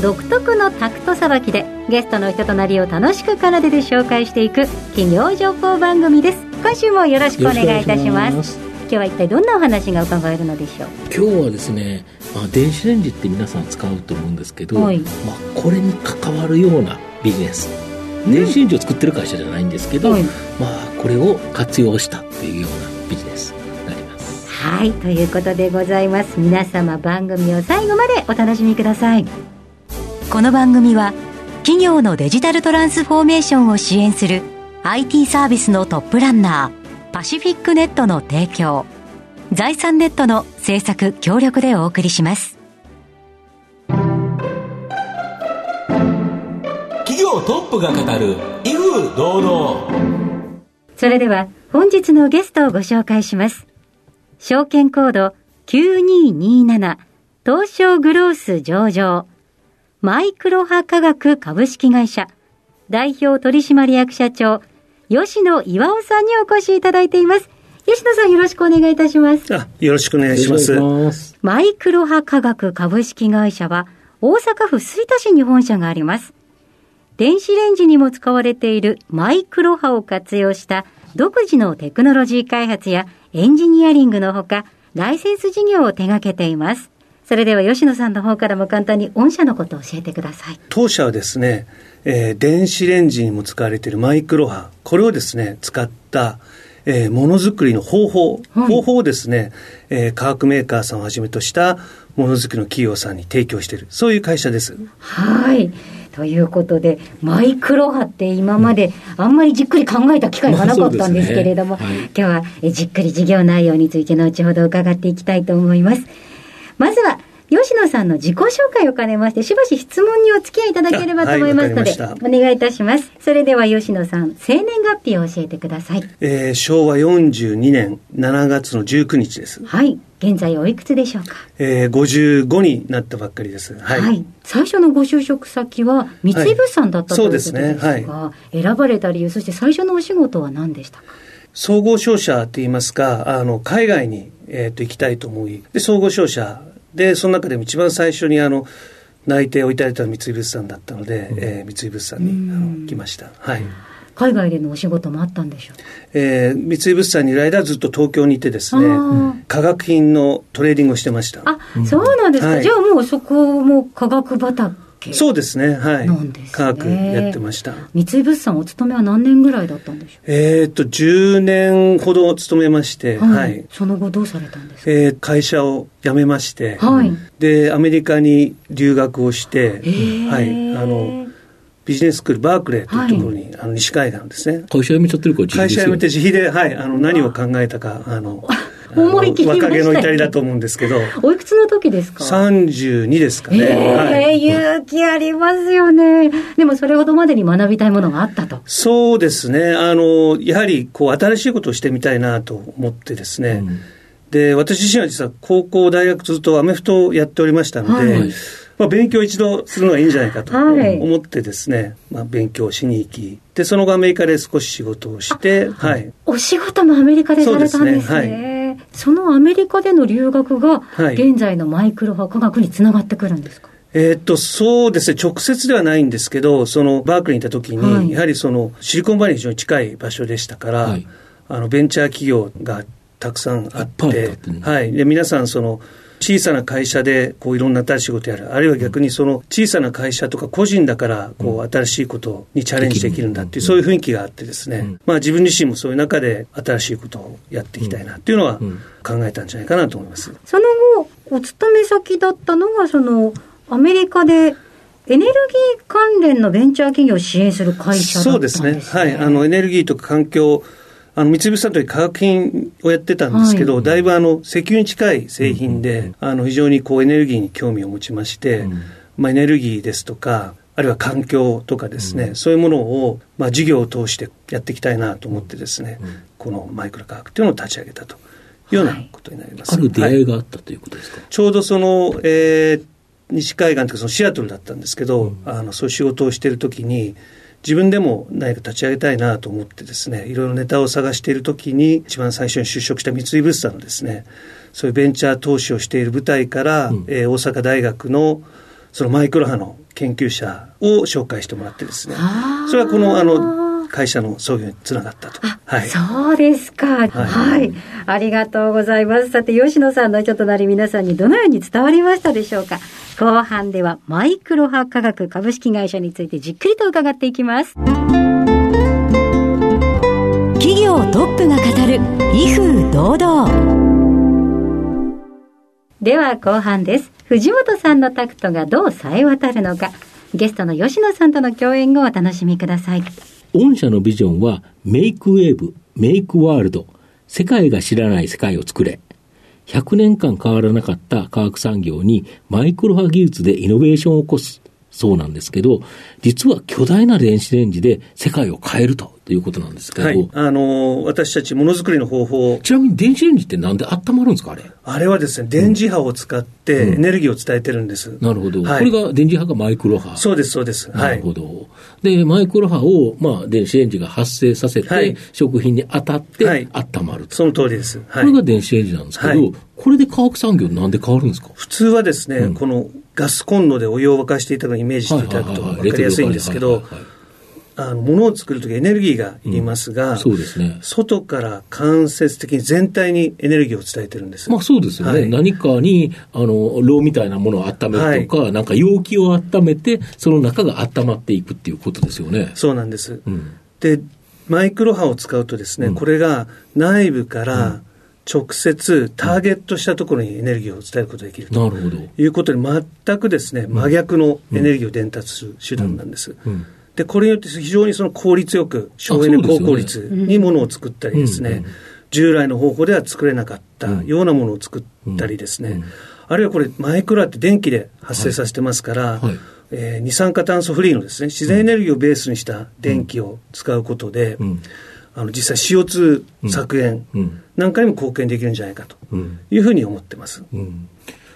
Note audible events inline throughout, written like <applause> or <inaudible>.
独特のタクトさばきでゲストの人となりを楽しく奏でて紹介していく企業情報番組です。今週もよろしくお願いいたします。今日は一体どんなお話が伺えるのでしょう今日はですね、まあ、電子レンジって皆さん使うと思うんですけど、はい。まあ、これに関わるようなビジネス。電子レンジを作ってる会社じゃないんですけど、はい。まあこれを活用したっていうようなビジネスになります。はい。ということでございます。皆様番組を最後までお楽しみくださいこの番組は企業のデジタルトランスフォーメーションを支援する IT サービスのトップランナーパシフィックネットの提供財産ネットの制作協力でお送りします。企業トップが語る威風堂々。それでは本日のゲストをご紹介します。証券コード9227東証グロース上場マイクロ波科学株式会社代表取締役社長吉野岩尾さんにお越しいただいています。吉野さんよろしくお願いいたします。あ、よろしくお願いします。ますマイクロ波科学株式会社は大阪府吹田市に本社があります。電子レンジにも使われているマイクロ波を活用した独自のテクノロジー開発やエンジニアリングのほか、ライセンス事業を手掛けています。それでは吉野さんの方からも簡単に御社のことを教えてください。当社はですね、えー電子レンジにも使われているマイクロ波、これをですね、使った、えーものづくりの方法、はい方法をですね、えー化学メーカーさんをはじめとしたものづくりの企業さんに提供している、そういう会社です。はい。ということで、マイクロ波って今まであんまりじっくり考えた機会がなかったんですけれども、まあねはい今日はえじっくり事業内容について後ほど伺っていきたいと思います。まずは、吉野さんの自己紹介を兼ねまして、しばし質問にお付き合いいただければと思いますので、あはいお願いいたします。それでは吉野さん、生年月日を教えてください。えー昭和42年7月の19日です。はい。現在おいくつでしょうか？えー55になったばっかりです。はい。最初のご就職先は三井物産だった、はいということですが、そうですね選ばれた理由、そして最初のお仕事は何でしたか？総合商社って言いますか、あの、海外に、えっ、と、行きたいと思い、で、総合商社で、その中でも一番最初に、あの、内定をいただいたのは三井物産だったので、えー三井物産にあの来ました。はい。海外でのお仕事もあったんでしょうえー三井物産にいる間はずっと東京にいてですね化学品のトレーディングをしてました。あ、そうなんですか、はいじゃあもうそこも科学畑そうですね、はい。なんですね。科学やってました。三井物産お勤めは何年ぐらいだったんでしょえっ、と、10年ほど勤めまして、うはい。その後どうされたんですか？えー会社を辞めまして、はい。でアメリカに留学をして、ー。はい、あのビジネススクールバークレーというところに、あの西海岸ですね。会社辞めちゃってるから自由ですよ。会社辞めて自費で、はい、あの何を考えたかあの <laughs> 思い切りましたね若気の至りだと思うんですけど。おいくつの時ですか？32ですかね、えはい、え勇気ありますよね。でもそれほどまでに学びたいものがあったと。そうですね。あのやはりこう新しいことをしてみたいなと思ってですね、うん。で私自身は実は高校大学ずっとアメフトをやっておりましたので、はい。まあ、勉強を一度するのがいいんじゃないかとはい。思ってですね、まあ、勉強しに行きでその後アメリカで少し仕事をしてはい。お仕事もアメリカでされたんですね。そうですそのアメリカでの留学が、はい。現在のマイクロ波科学につながってくるんですか、えーっとそうですね。直接ではないんですけどそのバークリーにいた時に、はい。やはりそのシリコンバレーに非常に近い場所でしたから、はい。あのベンチャー企業がたくさんあってったってね。はい、で皆さんその小さな会社でこういろんな新しいことやる。あるいは逆にその小さな会社とか個人だからこう新しいことにチャレンジできるんだっていうそういう雰囲気があってですね、うん。まあ、自分自身もそういう中で新しいことをやっていきたいなっていうのはうん。考えたんじゃないかなと思います。その後、お勤め先だったのが、その、アメリカでエネルギー関連のベンチャー企業を支援する会社だったんですね。そうですね。はい。あの、エネルギーとか環境、あの、三菱さんという化学品をやってたんですけど、はい。だいぶあの、石油に近い製品で、あの、非常にこう、エネルギーに興味を持ちまして、うん。まあ、エネルギーですとか、あるいは環境とかですね、そういうものを、まあ、事業を通してやっていきたいなと思ってですね、このマイクロ科学というのを立ち上げたというようなことになります。ある出会いはいがあったということですか、ちょうどその、えー西海岸というかそのシアトルだったんですけど、あのそういう仕事をしている時に自分でも何か立ち上げたいなと思ってですねいろいろネタを探している時に一番最初に就職した三井物産のですねそういうベンチャー投資をしている部隊から、えー大阪大学のそのマイクロ波の研究者を紹介してもらってですね。それはこのあの会社の創業につながったと。はいそうですか。はい、ありがとうございます。さて、吉野さんの人となり皆さんにどのように伝わりましたでしょうか後半ではマイクロ波科学株式会社についてじっくりと伺っていきます。企業トップが語る威風堂々。では後半です。藤本さんのタクトがどう冴え渡るのか。ゲストの吉野さんとの共演をお楽しみください。御社のビジョンは、メイクウェーブ、メイクワールド、世界が知らない世界を作れ。100年間変わらなかった科学産業にマイクロ波技術でイノベーションを起こす。そうなんですけど、実は巨大な電子レンジで世界を変えるということなんですけど、はい、あの私たちものづくりの方法。ちなみに電子レンジってなんで温まるんですかあれ？あれはですね電磁波を使ってエネルギーを伝えてるんです、なるほど、はい。これが電磁波がマイクロ波。そうですそうです。なるほど。で、マイクロ波を、まあ、電子レンジが発生させて、はい。食品に当たって、はい。温まると。その通りです、はい。これが電子レンジなんですけど、はい。これで化学産業なんで変わるんですか？普通はですね、うん。このガスコンロでお湯を沸かしていたのをイメージしていただくと分かりやすいんですけどはいはいはいあの物を作るときエネルギーがいりますが、そうですね。外から間接的に全体にエネルギーを伝えてるんです。まあそうですよね。はい何かに、あの、炉みたいなものを温めるとか、なんか容器を温めて、その中が温まっていくっていうことですよね。そうなんです。うん。で、マイクロ波を使うとですね、うんこれが内部から直接ターゲットしたところにエネルギーを伝えることができるとなるほど。いうことで、全くですね、真逆のエネルギーを伝達する手段なんです。うん。で、これによって非常にその効率よく、省エネ高効率にものを作ったりですね、従来の方法では作れなかったようなものを作ったりですね、あるいはこれ、マイクロ波って電気で発生させてますから、はい。えー二酸化炭素フリーのですね、自然エネルギーをベースにした電気を使うことで、うん。あの実際 CO2 削減うん。なんかにも貢献できるんじゃないかとうん。いうふうに思ってます。うん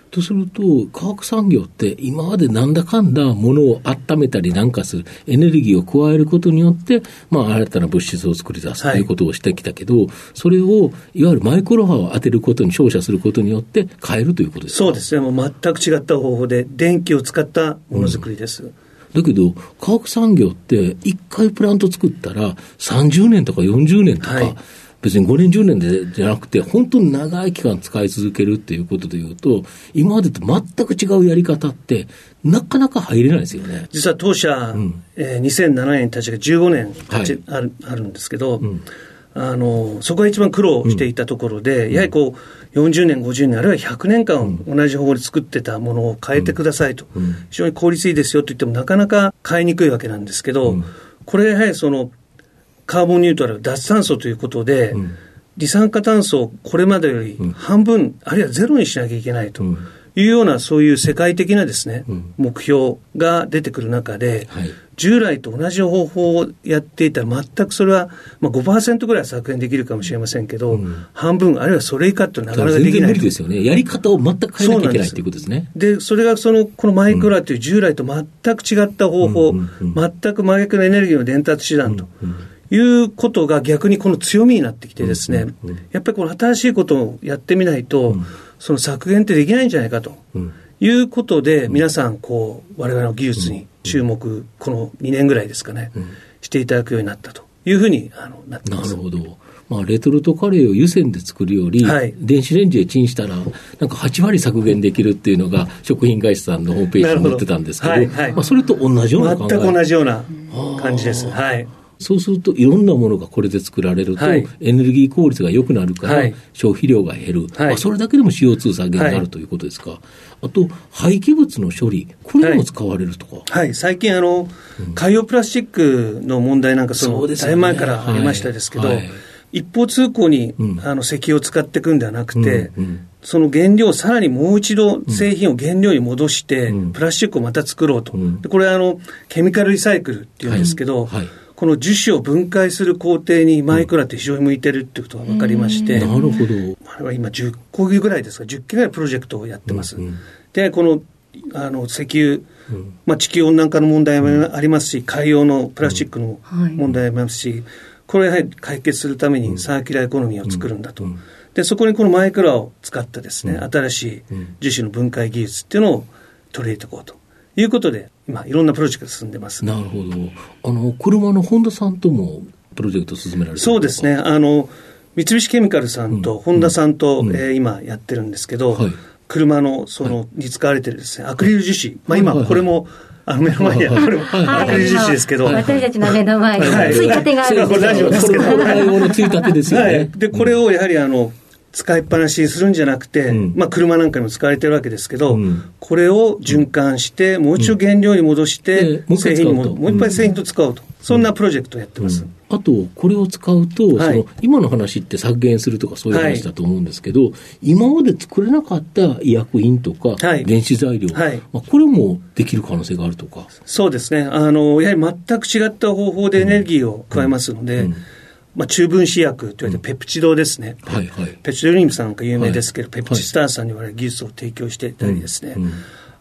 とすると、化学産業って今までなんだかんだ物を温めたりなんかする、エネルギーを加えることによって、まあ新たな物質を作り出すとはいいうことをしてきたけど、それをいわゆるマイクロ波を当てることに照射することによって変えるということですか？そうですね、もう全く違った方法で電気を使ったものづくりです。だけど、化学産業って、一回プラント作ったら、30年とか40年とか、はい。別に5年、10年でじゃなくて、本当に長い期間使い続けるっていうことでいうと、今までと全く違うやり方って、なかなか入れないですよね。実は当社、ん。えー2007年に立ち上げ15年はい。あるあるんですけど、んあのそこが一番苦労していたところで、やはりこう40年、50年、あるいは100年間同じ方法で作ってたものを変えてくださいと、非常に効率いいですよと言ってもなかなか変えにくいわけなんですけど、これやはりそのカーボンニュートラル、脱炭素ということで、二酸化炭素をこれまでより半分、あるいはゼロにしなきゃいけないと。うんいうようなそういう世界的なですね、目標が出てくる中で、はい。従来と同じ方法をやっていたら全くそれは、まあ、5%ぐらいは削減できるかもしれませんけど、半分あるいはそれ以下ってなかなかできない。無理ですよね。やり方を全く変えなきゃいけないっていうことですね。で、それがその、このマイクロ波という従来と全く違った方法、うんうん全く真逆のエネルギーの伝達手段ということが逆にこの強みになってきてですね、やっぱりこの新しいことをやってみないと、その削減ってできないんじゃないかと。うん。いうことで、皆さん、こう、我々の技術に注目、この2年ぐらいですかね、していただくようになったと。いうふうにあのなってます。なるほど。まあ、レトルトカレーを湯煎で作るより、はい。電子レンジでチンしたら、なんか8割削減できるっていうのが、食品会社さんのホームページに載ってたんですけど、はいはい。まあ、それと同じような全く同じような感じです。はい。そうすると、いろんなものがこれで作られると、はい。エネルギー効率が良くなるから、はい。消費量が減る、はい。まあ、それだけでも CO2 削減になはい。るということですか、あと、廃棄物の処理、これにも使われるとか。はい、最近あの、海洋プラスチックの問題なんかその、そうです前からありましたですけど、一方通行に、うん。あの石油を使っていくんではなくて、うんうん。その原料をさらにもう一度製品を原料に戻して、うん。プラスチックをまた作ろうと、うん。でこれはあのケミカルリサイクルっていうんですけど、はい。はいこの樹脂を分解する工程にマイクロ波って非常に向いてるっていうことが分かりまして、なるほど。あれは今10個ぐらいですか、10件ぐらいプロジェクトをやってます。うんうん。で、このあの石油、うん。まあ、地球温暖化の問題もありますし、海洋のプラスチックのはい。問題もありますし、これをやはり解決するためにサーキュラーエコノミーを作るんだと。うん。で、そこにこのマイクロ波を使ってですね、うん。新しいうん。樹脂の分解技術っていうのを取り入れていこうということで、今、いろんなプロジェクトが進んでます。なるほど。あの、車のホンダさんともプロジェクト進められてるそうですね。。あの、三菱ケミカルさんと、うん。ホンダさんと、うん。えー今やってるんですけど、はい。車の、その、に使われてるですね、アクリル樹脂。まあ今、これも、あの、目の前にある、これもアクリル樹脂ですけど、はい私たちの目の前にはい。ついたてがあるんですそれは大丈夫ですけどこれついたてですよね。はい。で、これをやはり、あの、使いっぱなしにするんじゃなくて、うん。まあ、車なんかにも使われてるわけですけど、うん。これを循環して、もう一度原料に戻して、製品にも、もう一回製品と使おうと。そんなプロジェクトをやってます。あと、これを使うと、はい。その今の話って削減するとかそういう話だと思うんですけど、今まで作れなかった医薬品とか、はい。電子材料、はい。まあ、これもできる可能性があるとか。そうですね。あの、やはり全く違った方法でエネルギーを加えますので、うんまあ、中分子薬といわれてペプチドですね。はいはい。ペプチドリングさんなんか有名ですけど、はい。ペプチスターさんに言われる技術を提供していたりですね。うんうん。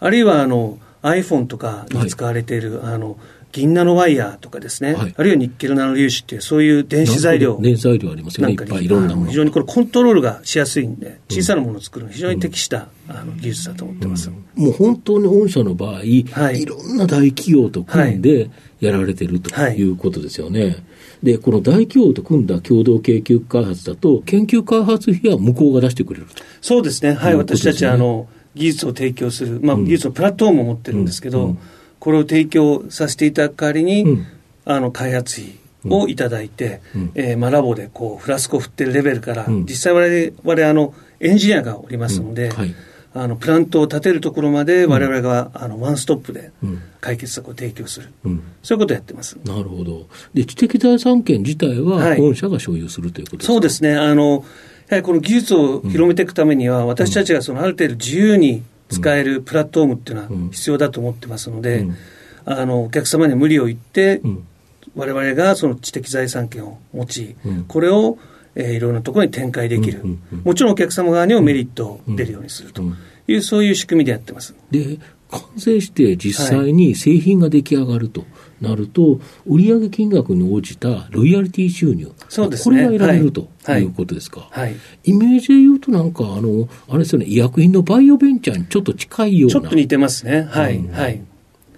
あるいは、あの、iPhone とかに使われている、あの、銀ナノワイヤーとかですね、はい。あるいはニッケルナノ粒子っていう、そういう電子材料。電子材料ありますよね、いっなんかにぱいいろんなもの。非常にこれコントロールがしやすいんで、小さなものを作るのに非常に適した、あの技術だと思ってます。もう本当に御社の場合、い、はい。ろんな大企業と組んでやられてるとはい。いうことですよね。で、この大企業と組んだ共同研究開発だと、研究開発費は向こうが出してくれると。そうですね、はい、い私たちはあの技術を提供する、まあ、うん。技術のプラットフォームを持ってるんですけど、うん。うんこれを提供させていただく代わりに、うん。あの開発費をいただいて、うん。えーまあ、ラボでこうフラスコを振ってるレベルから、うん。実際我々我々あのエンジニアがおりますので、うん。はいあのプラントを建てるところまで我々が、あのワンストップでうん。解決策を提供する、うん。そういうことをやってます。なるほど。で、知的財産権自体ははい。御社が所有するということですか、そうですね。あの、やはりこの技術を広めていくためには、私たちがそのある程度自由に使えるプラットフォームっていうのはうん。必要だと思ってますので、うん。あの、お客様には無理を言って、うん。我々がその知的財産権を持ち、うん。これを、えーいろんなところに展開できる、うんうんうんもちろんお客様側にもメリットを出るようにするとうんいう、そういう仕組みでやってます。で、完成して実際に製品が出来上がるとなると、売上金額に応じたロイヤリティ収入、そうですねこれが得られるとはいいうことですか。はい。イメージで言うと、なんか、あの、あれですよね、医薬品のバイオベンチャーにちょっと近いような。ちょっと似てますね。はい。うんはい。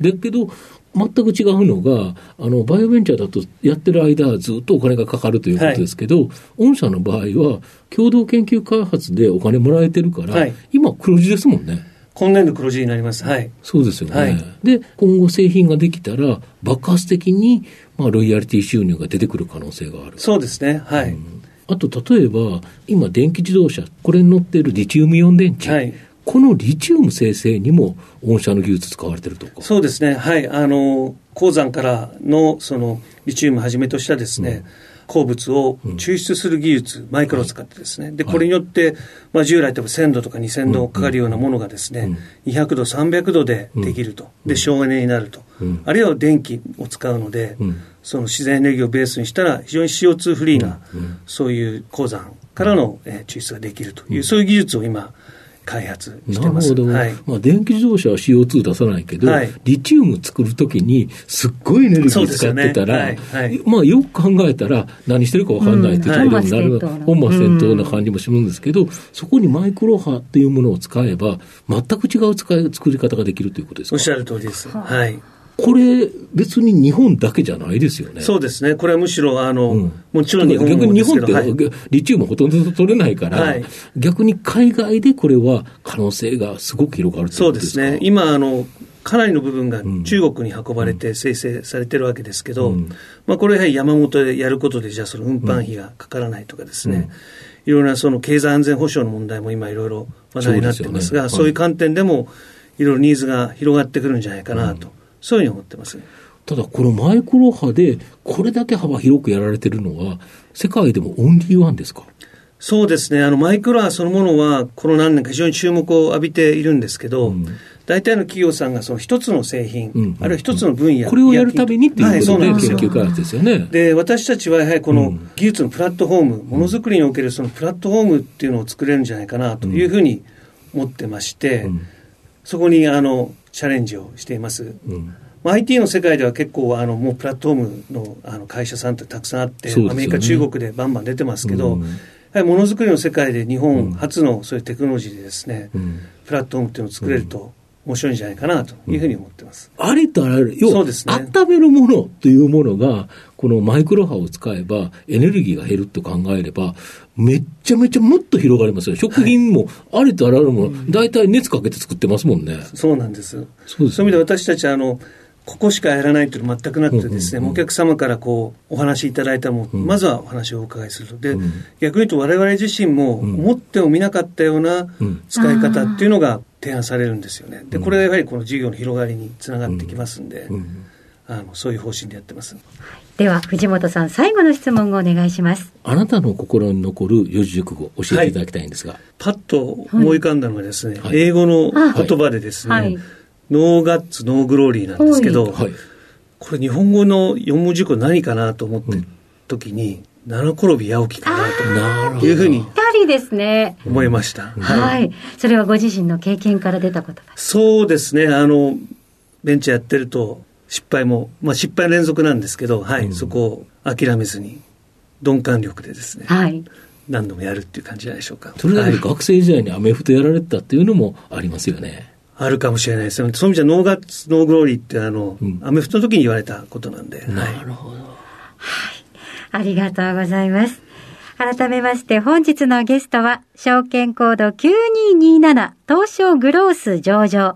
だけど、全く違うのが、あの、バイオベンチャーだとやってる間はずっとお金がかかるということですけど、御社の場合は、共同研究開発でお金もらえてるから、はい今黒字ですもんね。今年度黒字になります。はい。そうですよね。はいで、今後製品ができたら、爆発的に、まあ、ロイヤリティ収入が出てくる可能性がある。そうですね。はい。あと、例えば、今、電気自動車、これに乗っているリチウムイオン電池、はいこのリチウム生成にも、御社の技術使われてるとか。そうですね、はい、あの鉱山からのそのリチウムをはじめとしたですね、鉱物を抽出する技術、マイクロを使ってですね、でこれによって、まあ、従来、例えば1000度とか2000度かかるようなものがですね、200度、300度でできると、で省エネになると、うん。あるいは電気を使うので、うん。その自然エネルギーをベースにしたら、非常に CO2 フリーな、そういう鉱山からの、えー抽出ができるという、そういう技術を今、開発してます。なるほど、はい。まあ、電気自動車は CO2 出さないけど、はい。リチウム作るときに、すっごいエネルギー使ってたら、ねはい。はい。まあ、よく考えたら、何してるか分かんないってい。うところになる、うん本末転倒な感じもするんですけど、そこにマイクロ波っていうものを使えば、全く違う使い作り方ができるということですか？おっしゃる通りです。はい。これ、別に日本だけじゃないですよね。そうですね。これはむしろ、あの、うん。もちろん日本逆に日本って、はい。リチウムほとんど取れないから、はい。逆に海外でこれは可能性がすごく広がるといそうことですか？ですね。今、あの、かなりの部分がん。中国に運ばれて生成されてるわけですけど、うん。まあこれはやはり山本でやることで、じゃあその運搬費がかからないとかですね、いろいろなその経済安全保障の問題も今いろいろ話題になってますが、そうね。そういう観点でもいろいろニーズが広がってくるんじゃないかなと、そういうふうに思ってます。ただ、このマイクロ波で、これだけ幅広くやられてるのは、世界でもオンリーワンですか？そうですね、あのマイクロ波そのものは、この何年か非常に注目を浴びているんですけど、うん。大体の企業さんがその一つの製品、うん、あるいは一つの分野、これをやるためにっていうことで、はい、研究開発ですよね。で、私たちはやはりこの技術のプラットフォーム、ものづくりにおけるそのプラットフォームっていうのを作れるん。じゃないかなというふうに思ってまして、うん、そこにあのチャレンジをしています。うん。まあ、IT の世界では結構あのもうプラットフォームのあの会社さんってたくさんあって、ね、アメリカ、中国でバンバン出てますけど、うん、やはりものづくりの世界で日本初のそういうテクノロジーでですね、うん、プラットフォームっていうのを作れると、面白いんじゃないかなというふうに思ってます。ありとあらゆる、要は、ね、温めるものというものが、このマイクロ波を使えば、エネルギーが減ると考えれば、めっちゃめちゃもっと広がりますよ。食品も、ありとあらゆるもの、大体熱かけて作ってますもんね。そうなんです。そういう意味で私たちは、あの、ここしかやらないというの全くなくてですね、お客様からこう、お話しいただいたも、うん、まずはお話をお伺いするで、うん、逆に言うと我々自身も思ってもみなかったような使い方っていうのが提案されるんですよね。で、これがやはりこの事業の広がりにつながってきますんで、あのそういう方針でやってます。では、藤本さん、最後の質問をお願いします。あなたの心に残る四字熟語、教えていただきたいんですが。はい、パッと思い浮かんだのがですね、はい、英語の言葉でですね、はい、 No guts, no glory なんですけど、はい、これ日本語の四文字熟語何かなと思って時に、うん、七転び八起きかなというふうに。ぴったりですね。思いました、はい。それはご自身の経験から出たことそうですね。あの、ベンチャーやってると、失敗も、まあ失敗連続なんですけど、はい、うん、そこを諦めずに、鈍感力でですね。はい。何度もやるっていう感じじゃないでしょうか。それだけで学生時代にアメフトやられてたっていうのもありますよね。あるかもしれないですね。そういう意味じゃ No guts, no glory ってあの、うん、アメフトの時に言われたことなんで。なるほど。はい。ありがとうございます。改めまして本日のゲストは、証券コード9227東証グロース上場、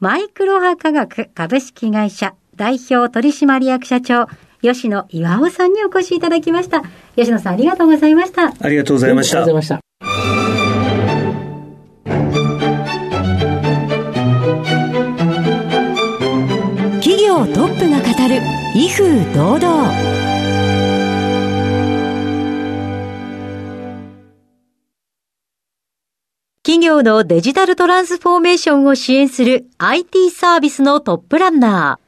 マイクロ波科学株式会社代表取締役社長、吉野岩尾さんにお越しいただきました。吉野さんありがとうございました。ありがとうございました。ありがとうございました。トップが語る威風堂々企業のデジタルトランスフォーメーションを支援する IT サービスのトップランナー、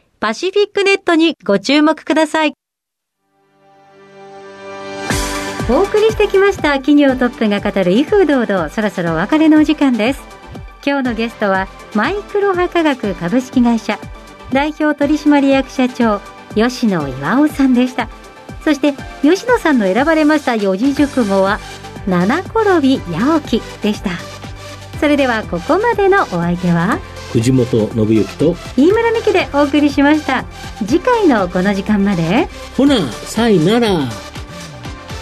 パシフィックネットにご注目ください。お送りしてきました企業トップが語る威風堂々、そろそろお別れのお時間です。今日のゲストはマイクロ波科学株式会社代表取締役社長吉野岩尾さんでしたそして吉野さんの選ばれました四字熟語は七転び八起きでしたそれではここまでのお相手は藤本信之と飯村美希でお送りしました。次回のこの時間まで。ほなさいなら。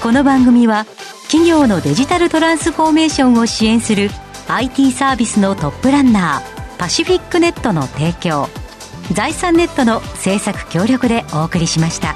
この番組は企業のデジタルトランスフォーメーションを支援する IT サービスのトップランナーパシフィックネットの提供財産ネットの制作協力でお送りしました。